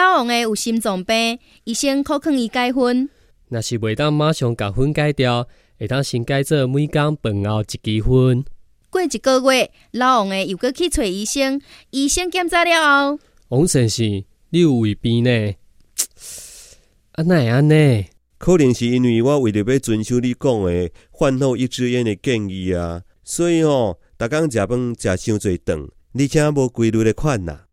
老王的有心脏病，医生可劝伊戒烟。若是袂当马上甲烟戒掉，会当先戒做每工饭后一支烟。过一个月，老王的又搁去找医生，医生检查了后，王先生，你有胃病呢？啊，会安呢？可能是因为我为着要遵守你讲的饭后一支烟的建议啊，所以、哦，逐工食饭食伤侪顿，而且无规律的款啊。